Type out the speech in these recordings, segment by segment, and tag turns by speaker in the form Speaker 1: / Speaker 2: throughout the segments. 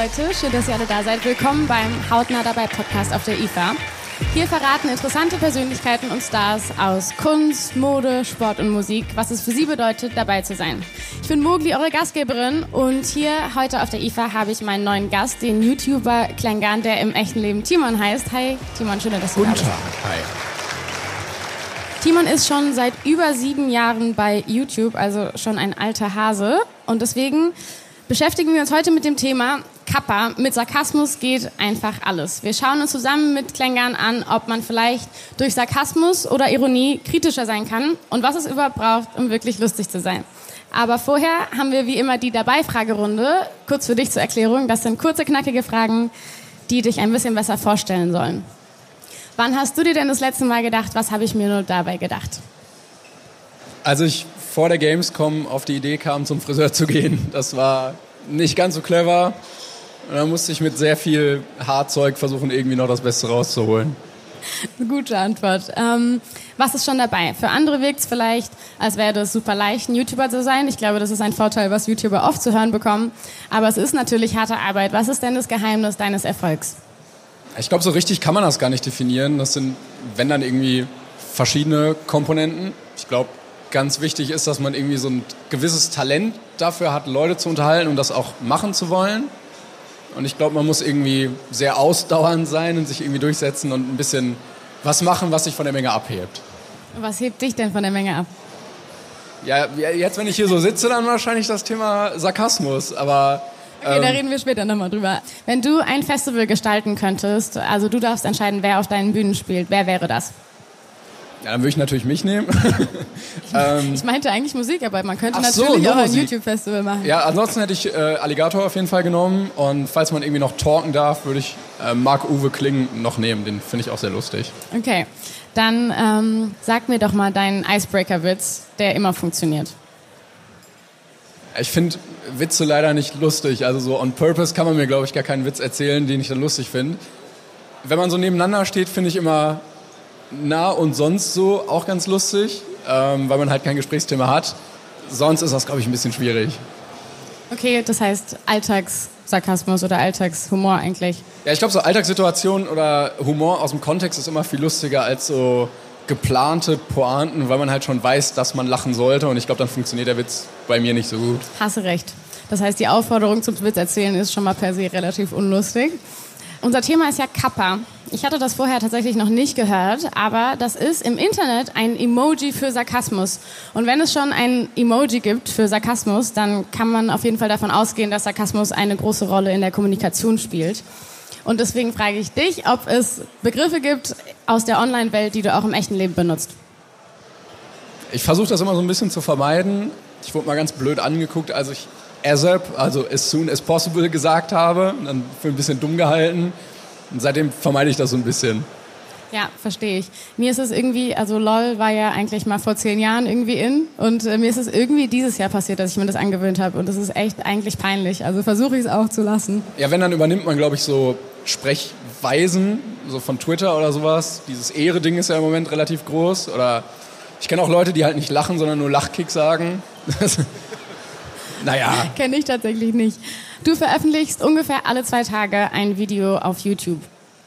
Speaker 1: Leute, schön, dass ihr alle da seid. Willkommen beim Hautnah dabei Podcast auf der IFA. Hier verraten interessante Persönlichkeiten und Stars aus Kunst, Mode, Sport und Musik, was es für sie bedeutet, dabei zu sein. Ich bin Mogli, eure Gastgeberin und hier heute auf der IFA habe ich meinen neuen Gast, den YouTuber Klengan, der im echten Leben Timon heißt. Hi Timon, schön, dass du
Speaker 2: Guten
Speaker 1: da bist.
Speaker 2: Tag, hi.
Speaker 1: Timon ist schon seit über sieben Jahren bei YouTube, also schon ein alter Hase. Und deswegen beschäftigen wir uns heute mit dem Thema Kappa. Mit Sarkasmus geht einfach alles. Wir schauen uns zusammen mit Klängern an, ob man vielleicht durch Sarkasmus oder Ironie kritischer sein kann und was es überhaupt braucht, um wirklich lustig zu sein. Aber vorher haben wir wie immer die Dabei-Fragerunde. Kurz für dich zur Erklärung. Das sind kurze, knackige Fragen, die dich ein bisschen besser vorstellen sollen. Wann hast du dir denn das letzte Mal gedacht, was habe ich mir nur dabei gedacht?
Speaker 2: Als ich vor der Gamescom auf die Idee kam, zum Friseur zu gehen, das war nicht ganz so clever. Und da musste ich mit sehr viel Haarzeug versuchen, irgendwie noch das Beste rauszuholen.
Speaker 1: Gute Antwort. Ähm, was ist schon dabei? Für andere wirkt es vielleicht, als wäre das super leicht, ein YouTuber zu sein. Ich glaube, das ist ein Vorteil, was YouTuber oft zu hören bekommen. Aber es ist natürlich harte Arbeit. Was ist denn das Geheimnis deines Erfolgs?
Speaker 2: Ich glaube, so richtig kann man das gar nicht definieren. Das sind, wenn dann irgendwie verschiedene Komponenten. Ich glaube, ganz wichtig ist, dass man irgendwie so ein gewisses Talent dafür hat, Leute zu unterhalten und das auch machen zu wollen. Und ich glaube, man muss irgendwie sehr ausdauernd sein und sich irgendwie durchsetzen und ein bisschen was machen, was sich von der Menge abhebt.
Speaker 1: Was hebt dich denn von der Menge ab?
Speaker 2: Ja, jetzt, wenn ich hier so sitze, dann wahrscheinlich das Thema Sarkasmus. Aber
Speaker 1: Okay, da reden wir später nochmal drüber. Wenn du ein Festival gestalten könntest, also du darfst entscheiden, wer auf deinen Bühnen spielt, wer wäre das?
Speaker 2: Ja, dann würde ich natürlich mich nehmen. Ähm,
Speaker 1: Ich meinte eigentlich Musik, aber man könnte
Speaker 2: so,
Speaker 1: natürlich auch ein. YouTube-Festival machen.
Speaker 2: ja, ansonsten hätte ich äh, Alligator auf jeden Fall genommen. Und falls man irgendwie noch talken darf, würde ich äh, Marc-Uwe Kling noch nehmen. Den finde ich auch sehr lustig.
Speaker 1: Okay, dann ähm, sag mir doch mal deinen Icebreaker-Witz, der immer funktioniert.
Speaker 2: Ich finde Witze leider nicht lustig. Also so on purpose kann man mir, glaube ich, gar keinen Witz erzählen, den ich dann lustig finde. Wenn man so nebeneinander steht, finde ich immer nah und sonst so auch ganz lustig, ähm, weil man halt kein Gesprächsthema hat. Sonst ist das, glaube ich, ein bisschen schwierig.
Speaker 1: Okay, das heißt Alltagssarkasmus oder Alltagshumor eigentlich.
Speaker 2: Ja, ich glaube, so Alltagssituationen oder Humor aus dem Kontext ist immer viel lustiger als so geplante Pointen, weil man halt schon weiß, dass man lachen sollte. Und ich glaube, dann funktioniert der Witz bei mir nicht so gut.
Speaker 1: Hasse recht. Das heißt, die Aufforderung zum Witz erzählen ist schon mal per se relativ unlustig. Unser Thema ist ja Kappa. Ich hatte das vorher tatsächlich noch nicht gehört, aber das ist im Internet ein Emoji für Sarkasmus. Und wenn es schon ein Emoji gibt für Sarkasmus, dann kann man auf jeden Fall davon ausgehen, dass Sarkasmus eine große Rolle in der Kommunikation spielt. Und deswegen frage ich dich, ob es Begriffe gibt aus der Online-Welt, die du auch im echten Leben benutzt.
Speaker 2: Ich versuche das immer so ein bisschen zu vermeiden. Ich wurde mal ganz blöd angeguckt, als ich ASAP, also as soon as possible, gesagt habe. Dann für ein bisschen dumm gehalten. Und seitdem vermeide ich das so ein bisschen.
Speaker 1: Ja, verstehe ich. Mir ist es irgendwie, also LOL war ja eigentlich mal vor zehn Jahren irgendwie in und äh, mir ist es irgendwie dieses Jahr passiert, dass ich mir das angewöhnt habe und das ist echt eigentlich peinlich. Also versuche ich es auch zu lassen.
Speaker 2: Ja, wenn, dann übernimmt man, glaube ich, so Sprechweisen, so von Twitter oder sowas. Dieses Ehre-Ding ist ja im Moment relativ groß. Oder ich kenne auch Leute, die halt nicht lachen, sondern nur Lachkick sagen. naja,
Speaker 1: Kenne ich tatsächlich nicht. Du veröffentlichst ungefähr alle zwei Tage ein Video auf YouTube.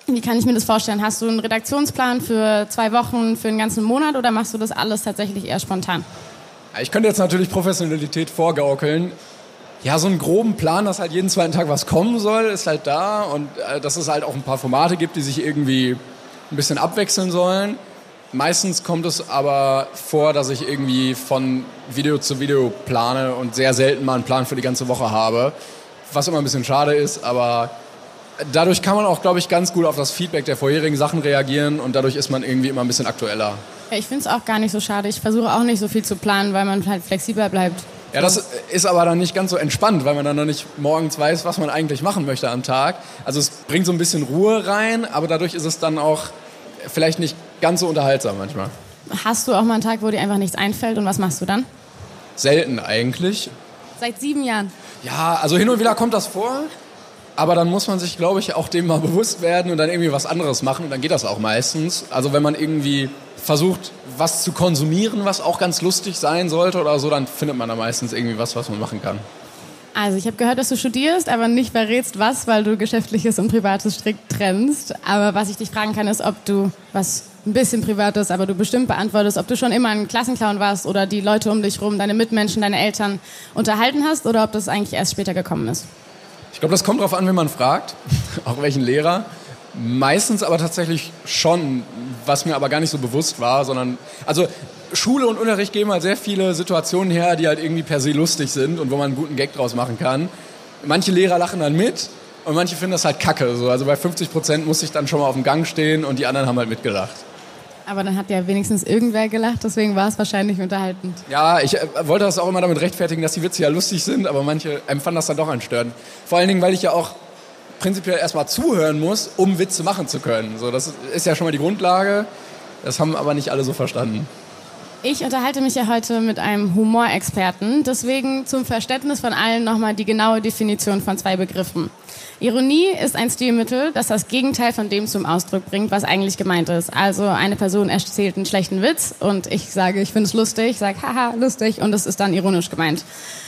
Speaker 1: Wie kann ich mir das vorstellen? Hast du einen Redaktionsplan für zwei Wochen, für einen ganzen Monat oder machst du das alles tatsächlich eher spontan?
Speaker 2: ich könnte jetzt natürlich Professionalität vorgaukeln. Ja, so einen groben Plan, dass halt jeden zweiten Tag was kommen soll, ist halt da. Und äh, dass es halt auch ein paar Formate gibt, die sich irgendwie ein bisschen abwechseln sollen. Meistens kommt es aber vor, dass ich irgendwie von Video zu Video plane und sehr selten mal einen Plan für die ganze Woche habe. Was immer ein bisschen schade ist, aber dadurch kann man auch, glaube ich, ganz gut auf das Feedback der vorherigen Sachen reagieren und dadurch ist man irgendwie immer ein bisschen aktueller.
Speaker 1: Ja, ich finde es auch gar nicht so schade. Ich versuche auch nicht so viel zu planen, weil man halt flexibler bleibt.
Speaker 2: Ja, das ist aber dann nicht ganz so entspannt, weil man dann noch nicht morgens weiß, was man eigentlich machen möchte am Tag. Also es bringt so ein bisschen Ruhe rein, aber dadurch ist es dann auch vielleicht nicht ganz so unterhaltsam manchmal.
Speaker 1: Hast du auch mal einen Tag, wo dir einfach nichts einfällt und was machst du dann?
Speaker 2: Selten eigentlich.
Speaker 1: Seit sieben Jahren.
Speaker 2: Ja, also hin und wieder kommt das vor, aber dann muss man sich, glaube ich, auch dem mal bewusst werden und dann irgendwie was anderes machen und dann geht das auch meistens. Also wenn man irgendwie versucht, was zu konsumieren, was auch ganz lustig sein sollte oder so, dann findet man da meistens irgendwie was, was man machen kann.
Speaker 1: Also ich habe gehört, dass du studierst, aber nicht verrätst was, weil du geschäftliches und privates strikt trennst. Aber was ich dich fragen kann, ist, ob du was ein bisschen privates, aber du bestimmt beantwortest, ob du schon immer ein Klassenclown warst oder die Leute um dich rum, deine Mitmenschen, deine Eltern unterhalten hast oder ob das eigentlich erst später gekommen ist.
Speaker 2: Ich glaube, das kommt darauf an, wenn man fragt, auch welchen Lehrer. Meistens aber tatsächlich schon, was mir aber gar nicht so bewusst war, sondern, also Schule und Unterricht geben halt sehr viele Situationen her, die halt irgendwie per se lustig sind und wo man einen guten Gag draus machen kann. Manche Lehrer lachen dann mit und manche finden das halt kacke. So. Also bei 50 Prozent muss ich dann schon mal auf dem Gang stehen und die anderen haben halt mitgelacht.
Speaker 1: Aber dann hat ja wenigstens irgendwer gelacht, deswegen war es wahrscheinlich unterhaltend.
Speaker 2: Ja, ich äh, wollte das auch immer damit rechtfertigen, dass die Witze ja lustig sind, aber manche empfanden das dann doch anstörend. Vor allen Dingen, weil ich ja auch prinzipiell erstmal zuhören muss, um Witze machen zu können. So, das ist ja schon mal die Grundlage. Das haben aber nicht alle so verstanden.
Speaker 1: Ich unterhalte mich ja heute mit einem Humorexperten, deswegen zum Verständnis von allen nochmal die genaue Definition von zwei Begriffen. Ironie ist ein Stilmittel, das das Gegenteil von dem zum Ausdruck bringt, was eigentlich gemeint ist. Also eine Person erzählt einen schlechten Witz und ich sage, ich finde es lustig, sage, haha, lustig und es ist dann ironisch gemeint.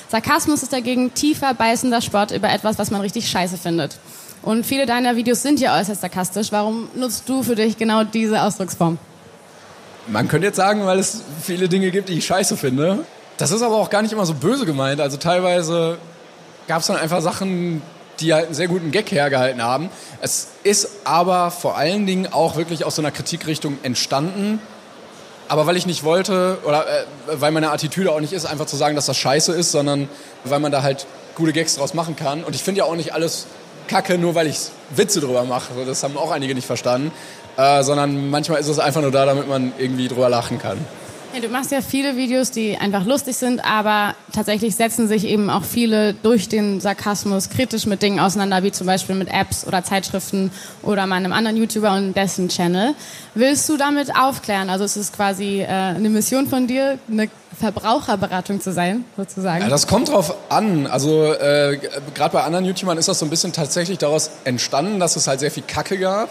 Speaker 1: Sarkasmus ist dagegen tiefer, beißender Spott über etwas, was man richtig scheiße findet. Und viele deiner Videos sind ja äußerst sarkastisch. Warum nutzt du für dich genau diese Ausdrucksform?
Speaker 2: Man könnte jetzt sagen, weil es viele Dinge gibt, die ich scheiße finde. Das ist aber auch gar nicht immer so böse gemeint. Also teilweise gab es dann einfach Sachen, die halt einen sehr guten Gag hergehalten haben. Es ist aber vor allen Dingen auch wirklich aus so einer Kritikrichtung entstanden. Aber weil ich nicht wollte, oder äh, weil meine Attitüde auch nicht ist, einfach zu sagen, dass das scheiße ist, sondern weil man da halt gute Gags draus machen kann. Und ich finde ja auch nicht alles kacke, nur weil ich Witze drüber mache. Das haben auch einige nicht verstanden. Äh, sondern manchmal ist es einfach nur da, damit man irgendwie drüber lachen kann.
Speaker 1: Ja, du machst ja viele Videos, die einfach lustig sind, aber tatsächlich setzen sich eben auch viele durch den Sarkasmus kritisch mit Dingen auseinander, wie zum Beispiel mit Apps oder Zeitschriften oder meinem anderen YouTuber und dessen Channel. Willst du damit aufklären? Also es ist quasi äh, eine Mission von dir, eine Verbraucherberatung zu sein, sozusagen?
Speaker 2: Ja, das kommt drauf an. Also äh, gerade bei anderen YouTubern ist das so ein bisschen tatsächlich daraus entstanden, dass es halt sehr viel Kacke gab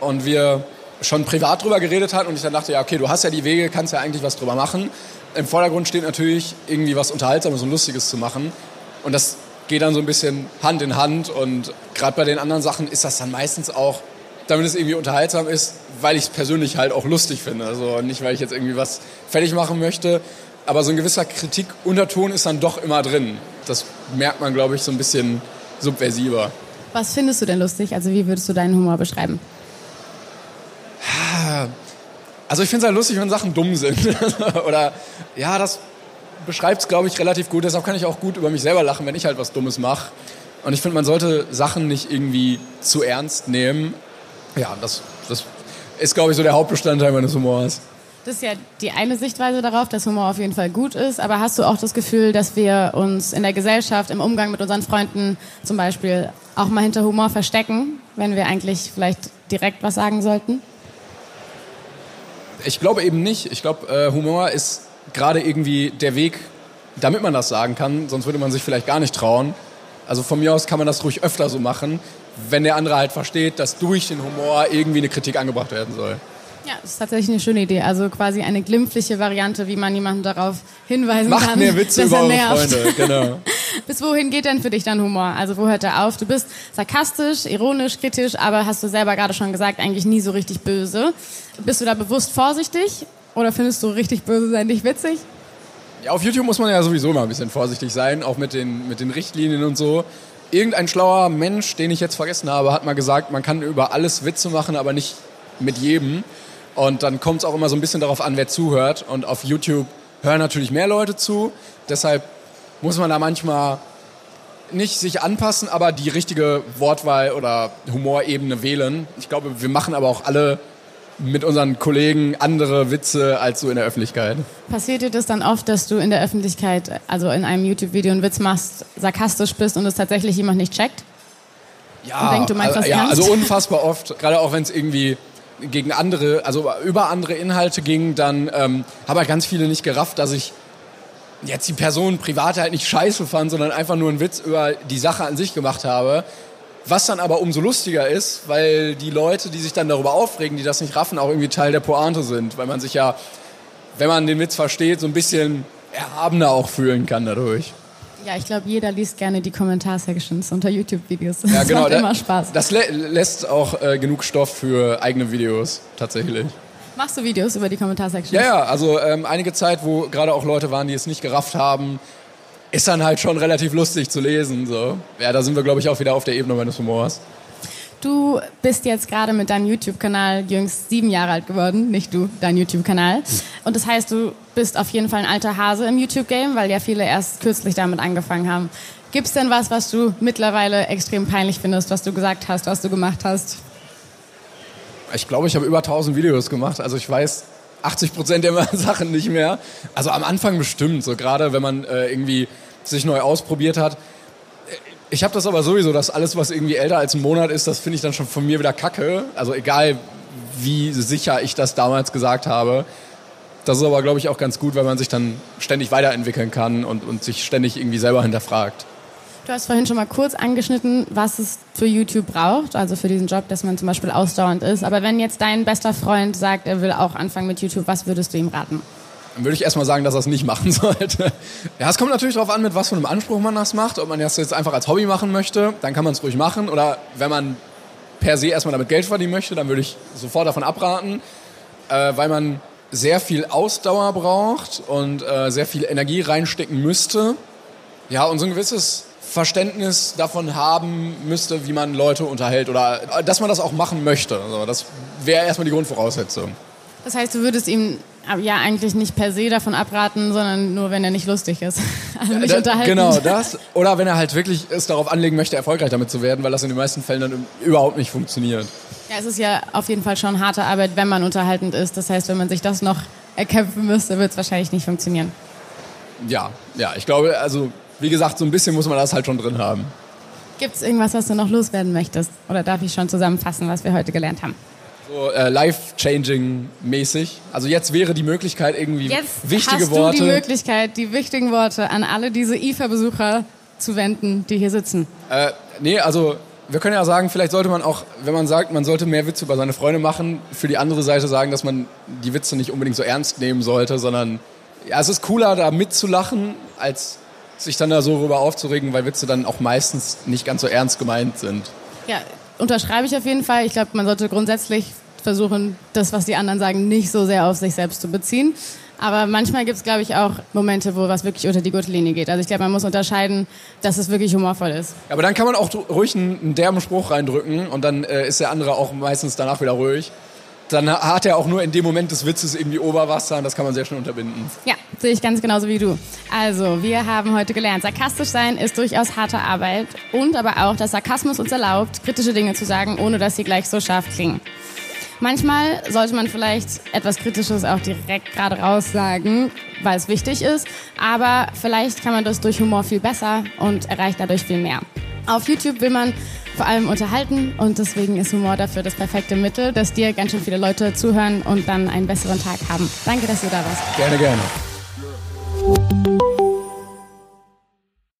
Speaker 2: und wir schon privat drüber geredet hatten und ich dann dachte, ja, okay, du hast ja die Wege, kannst ja eigentlich was drüber machen. Im Vordergrund steht natürlich, irgendwie was Unterhaltsames und Lustiges zu machen. Und das geht dann so ein bisschen Hand in Hand. Und gerade bei den anderen Sachen ist das dann meistens auch, damit es irgendwie unterhaltsam ist, weil ich es persönlich halt auch lustig finde. Also nicht, weil ich jetzt irgendwie was fertig machen möchte. Aber so ein gewisser Kritikunterton ist dann doch immer drin. Das merkt man, glaube ich, so ein bisschen subversiver.
Speaker 1: Was findest du denn lustig? Also wie würdest du deinen Humor beschreiben?
Speaker 2: Also ich finde es halt lustig, wenn Sachen dumm sind. Oder ja, das beschreibt es, glaube ich, relativ gut. Deshalb kann ich auch gut über mich selber lachen, wenn ich halt was Dummes mache. Und ich finde, man sollte Sachen nicht irgendwie zu ernst nehmen. Ja, das, das ist, glaube ich, so der Hauptbestandteil meines Humors.
Speaker 1: Das ist ja die eine Sichtweise darauf, dass Humor auf jeden Fall gut ist. Aber hast du auch das Gefühl, dass wir uns in der Gesellschaft, im Umgang mit unseren Freunden zum Beispiel auch mal hinter Humor verstecken, wenn wir eigentlich vielleicht direkt was sagen sollten?
Speaker 2: Ich glaube eben nicht. Ich glaube, äh, Humor ist gerade irgendwie der Weg, damit man das sagen kann. Sonst würde man sich vielleicht gar nicht trauen. Also von mir aus kann man das ruhig öfter so machen, wenn der andere halt versteht, dass durch den Humor irgendwie eine Kritik angebracht werden soll.
Speaker 1: Ja, das ist tatsächlich eine schöne Idee. Also quasi eine glimpfliche Variante, wie man jemanden darauf hinweisen
Speaker 2: Macht
Speaker 1: kann.
Speaker 2: Macht mehr Witze über eure Freunde, genau.
Speaker 1: Bis wohin geht denn für dich dein Humor? Also wo hört er auf? Du bist sarkastisch, ironisch, kritisch, aber hast du selber gerade schon gesagt, eigentlich nie so richtig böse. Bist du da bewusst vorsichtig oder findest du richtig böse sein nicht witzig?
Speaker 2: Ja, auf YouTube muss man ja sowieso mal ein bisschen vorsichtig sein, auch mit den, mit den Richtlinien und so. Irgendein schlauer Mensch, den ich jetzt vergessen habe, hat mal gesagt, man kann über alles Witze machen, aber nicht mit jedem. Und dann kommt es auch immer so ein bisschen darauf an, wer zuhört. Und auf YouTube hören natürlich mehr Leute zu. Deshalb muss man da manchmal nicht sich anpassen, aber die richtige Wortwahl oder Humorebene wählen. Ich glaube, wir machen aber auch alle mit unseren Kollegen andere Witze als so in der Öffentlichkeit.
Speaker 1: Passiert dir das dann oft, dass du in der Öffentlichkeit, also in einem YouTube-Video einen Witz machst, sarkastisch bist und es tatsächlich jemand nicht checkt?
Speaker 2: Ja, denkt, du meinst also, ja also unfassbar oft, gerade auch wenn es irgendwie gegen andere, also über andere Inhalte ging, dann ähm, haben halt ganz viele nicht gerafft, dass ich jetzt die Person privat halt nicht scheiße fand, sondern einfach nur einen Witz über die Sache an sich gemacht habe. Was dann aber umso lustiger ist, weil die Leute, die sich dann darüber aufregen, die das nicht raffen, auch irgendwie Teil der Pointe sind, weil man sich ja, wenn man den Witz versteht, so ein bisschen erhabener auch fühlen kann dadurch.
Speaker 1: Ja, ich glaube, jeder liest gerne die Kommentarsections unter YouTube-Videos.
Speaker 2: Das ja, genau,
Speaker 1: macht immer Spaß.
Speaker 2: Das lä lässt auch äh, genug Stoff für eigene Videos, tatsächlich.
Speaker 1: Machst du Videos über die Kommentarsections?
Speaker 2: Ja, ja, also ähm, einige Zeit, wo gerade auch Leute waren, die es nicht gerafft haben, ist dann halt schon relativ lustig zu lesen. So. Ja, da sind wir, glaube ich, auch wieder auf der Ebene meines Humors.
Speaker 1: Du bist jetzt gerade mit deinem YouTube-Kanal jüngst sieben Jahre alt geworden, nicht du, dein YouTube-Kanal. Und das heißt, du bist auf jeden Fall ein alter Hase im YouTube-Game, weil ja viele erst kürzlich damit angefangen haben. Gibt es denn was, was du mittlerweile extrem peinlich findest, was du gesagt hast, was du gemacht hast?
Speaker 2: Ich glaube, ich habe über 1000 Videos gemacht. Also ich weiß 80 Prozent der Sachen nicht mehr. Also am Anfang bestimmt, so gerade wenn man äh, irgendwie sich neu ausprobiert hat. Ich habe das aber sowieso, dass alles, was irgendwie älter als ein Monat ist, das finde ich dann schon von mir wieder kacke. Also egal, wie sicher ich das damals gesagt habe. Das ist aber, glaube ich, auch ganz gut, weil man sich dann ständig weiterentwickeln kann und, und sich ständig irgendwie selber hinterfragt.
Speaker 1: Du hast vorhin schon mal kurz angeschnitten, was es für YouTube braucht, also für diesen Job, dass man zum Beispiel ausdauernd ist. Aber wenn jetzt dein bester Freund sagt, er will auch anfangen mit YouTube, was würdest du ihm raten?
Speaker 2: Dann würde ich erstmal sagen, dass er es nicht machen sollte. Ja, es kommt natürlich darauf an, mit was für einem Anspruch man das macht. Ob man das jetzt einfach als Hobby machen möchte, dann kann man es ruhig machen. Oder wenn man per se erstmal damit Geld verdienen möchte, dann würde ich sofort davon abraten, äh, weil man sehr viel Ausdauer braucht und äh, sehr viel Energie reinstecken müsste. Ja, und so ein gewisses Verständnis davon haben müsste, wie man Leute unterhält oder äh, dass man das auch machen möchte. Also das wäre erstmal die Grundvoraussetzung.
Speaker 1: Das heißt, du würdest ihm ja eigentlich nicht per se davon abraten, sondern nur, wenn er nicht lustig ist. Also nicht
Speaker 2: da,
Speaker 1: unterhalten.
Speaker 2: Genau, das. Oder wenn er halt wirklich es darauf anlegen möchte, erfolgreich damit zu werden, weil das in den meisten Fällen dann überhaupt nicht funktioniert.
Speaker 1: Ja, es ist ja auf jeden Fall schon harte Arbeit, wenn man unterhaltend ist. Das heißt, wenn man sich das noch erkämpfen müsste, wird es wahrscheinlich nicht funktionieren.
Speaker 2: Ja, ja, ich glaube, also wie gesagt, so ein bisschen muss man das halt schon drin haben.
Speaker 1: Gibt es irgendwas, was du noch loswerden möchtest? Oder darf ich schon zusammenfassen, was wir heute gelernt haben?
Speaker 2: So äh, life-changing-mäßig. Also jetzt wäre die Möglichkeit irgendwie
Speaker 1: jetzt
Speaker 2: wichtige
Speaker 1: hast
Speaker 2: Worte.
Speaker 1: Du die Möglichkeit, die wichtigen Worte an alle diese IFA-Besucher zu wenden, die hier sitzen.
Speaker 2: Äh, nee, also wir können ja sagen, vielleicht sollte man auch, wenn man sagt, man sollte mehr Witze über seine Freunde machen, für die andere Seite sagen, dass man die Witze nicht unbedingt so ernst nehmen sollte, sondern ja, es ist cooler, da mitzulachen, als sich dann da so rüber aufzuregen, weil Witze dann auch meistens nicht ganz so ernst gemeint sind.
Speaker 1: Ja, unterschreibe ich auf jeden Fall. Ich glaube, man sollte grundsätzlich versuchen, das, was die anderen sagen, nicht so sehr auf sich selbst zu beziehen. Aber manchmal gibt es, glaube ich, auch Momente, wo was wirklich unter die Gürtellinie geht. Also ich glaube, man muss unterscheiden, dass es wirklich humorvoll ist.
Speaker 2: Aber dann kann man auch ruhig einen, einen derben Spruch reindrücken und dann äh, ist der andere auch meistens danach wieder ruhig dann hat er auch nur in dem Moment des Witzes irgendwie Oberwasser und das kann man sehr schnell unterbinden.
Speaker 1: Ja, sehe ich ganz genauso wie du. Also, wir haben heute gelernt, sarkastisch sein ist durchaus harte Arbeit und aber auch, dass Sarkasmus uns erlaubt, kritische Dinge zu sagen, ohne dass sie gleich so scharf klingen. Manchmal sollte man vielleicht etwas Kritisches auch direkt gerade raus sagen, weil es wichtig ist, aber vielleicht kann man das durch Humor viel besser und erreicht dadurch viel mehr. Auf YouTube will man vor allem unterhalten und deswegen ist Humor dafür das perfekte Mittel, dass dir ganz schön viele Leute zuhören und dann einen besseren Tag haben. Danke, dass du da warst.
Speaker 2: Gerne, gerne.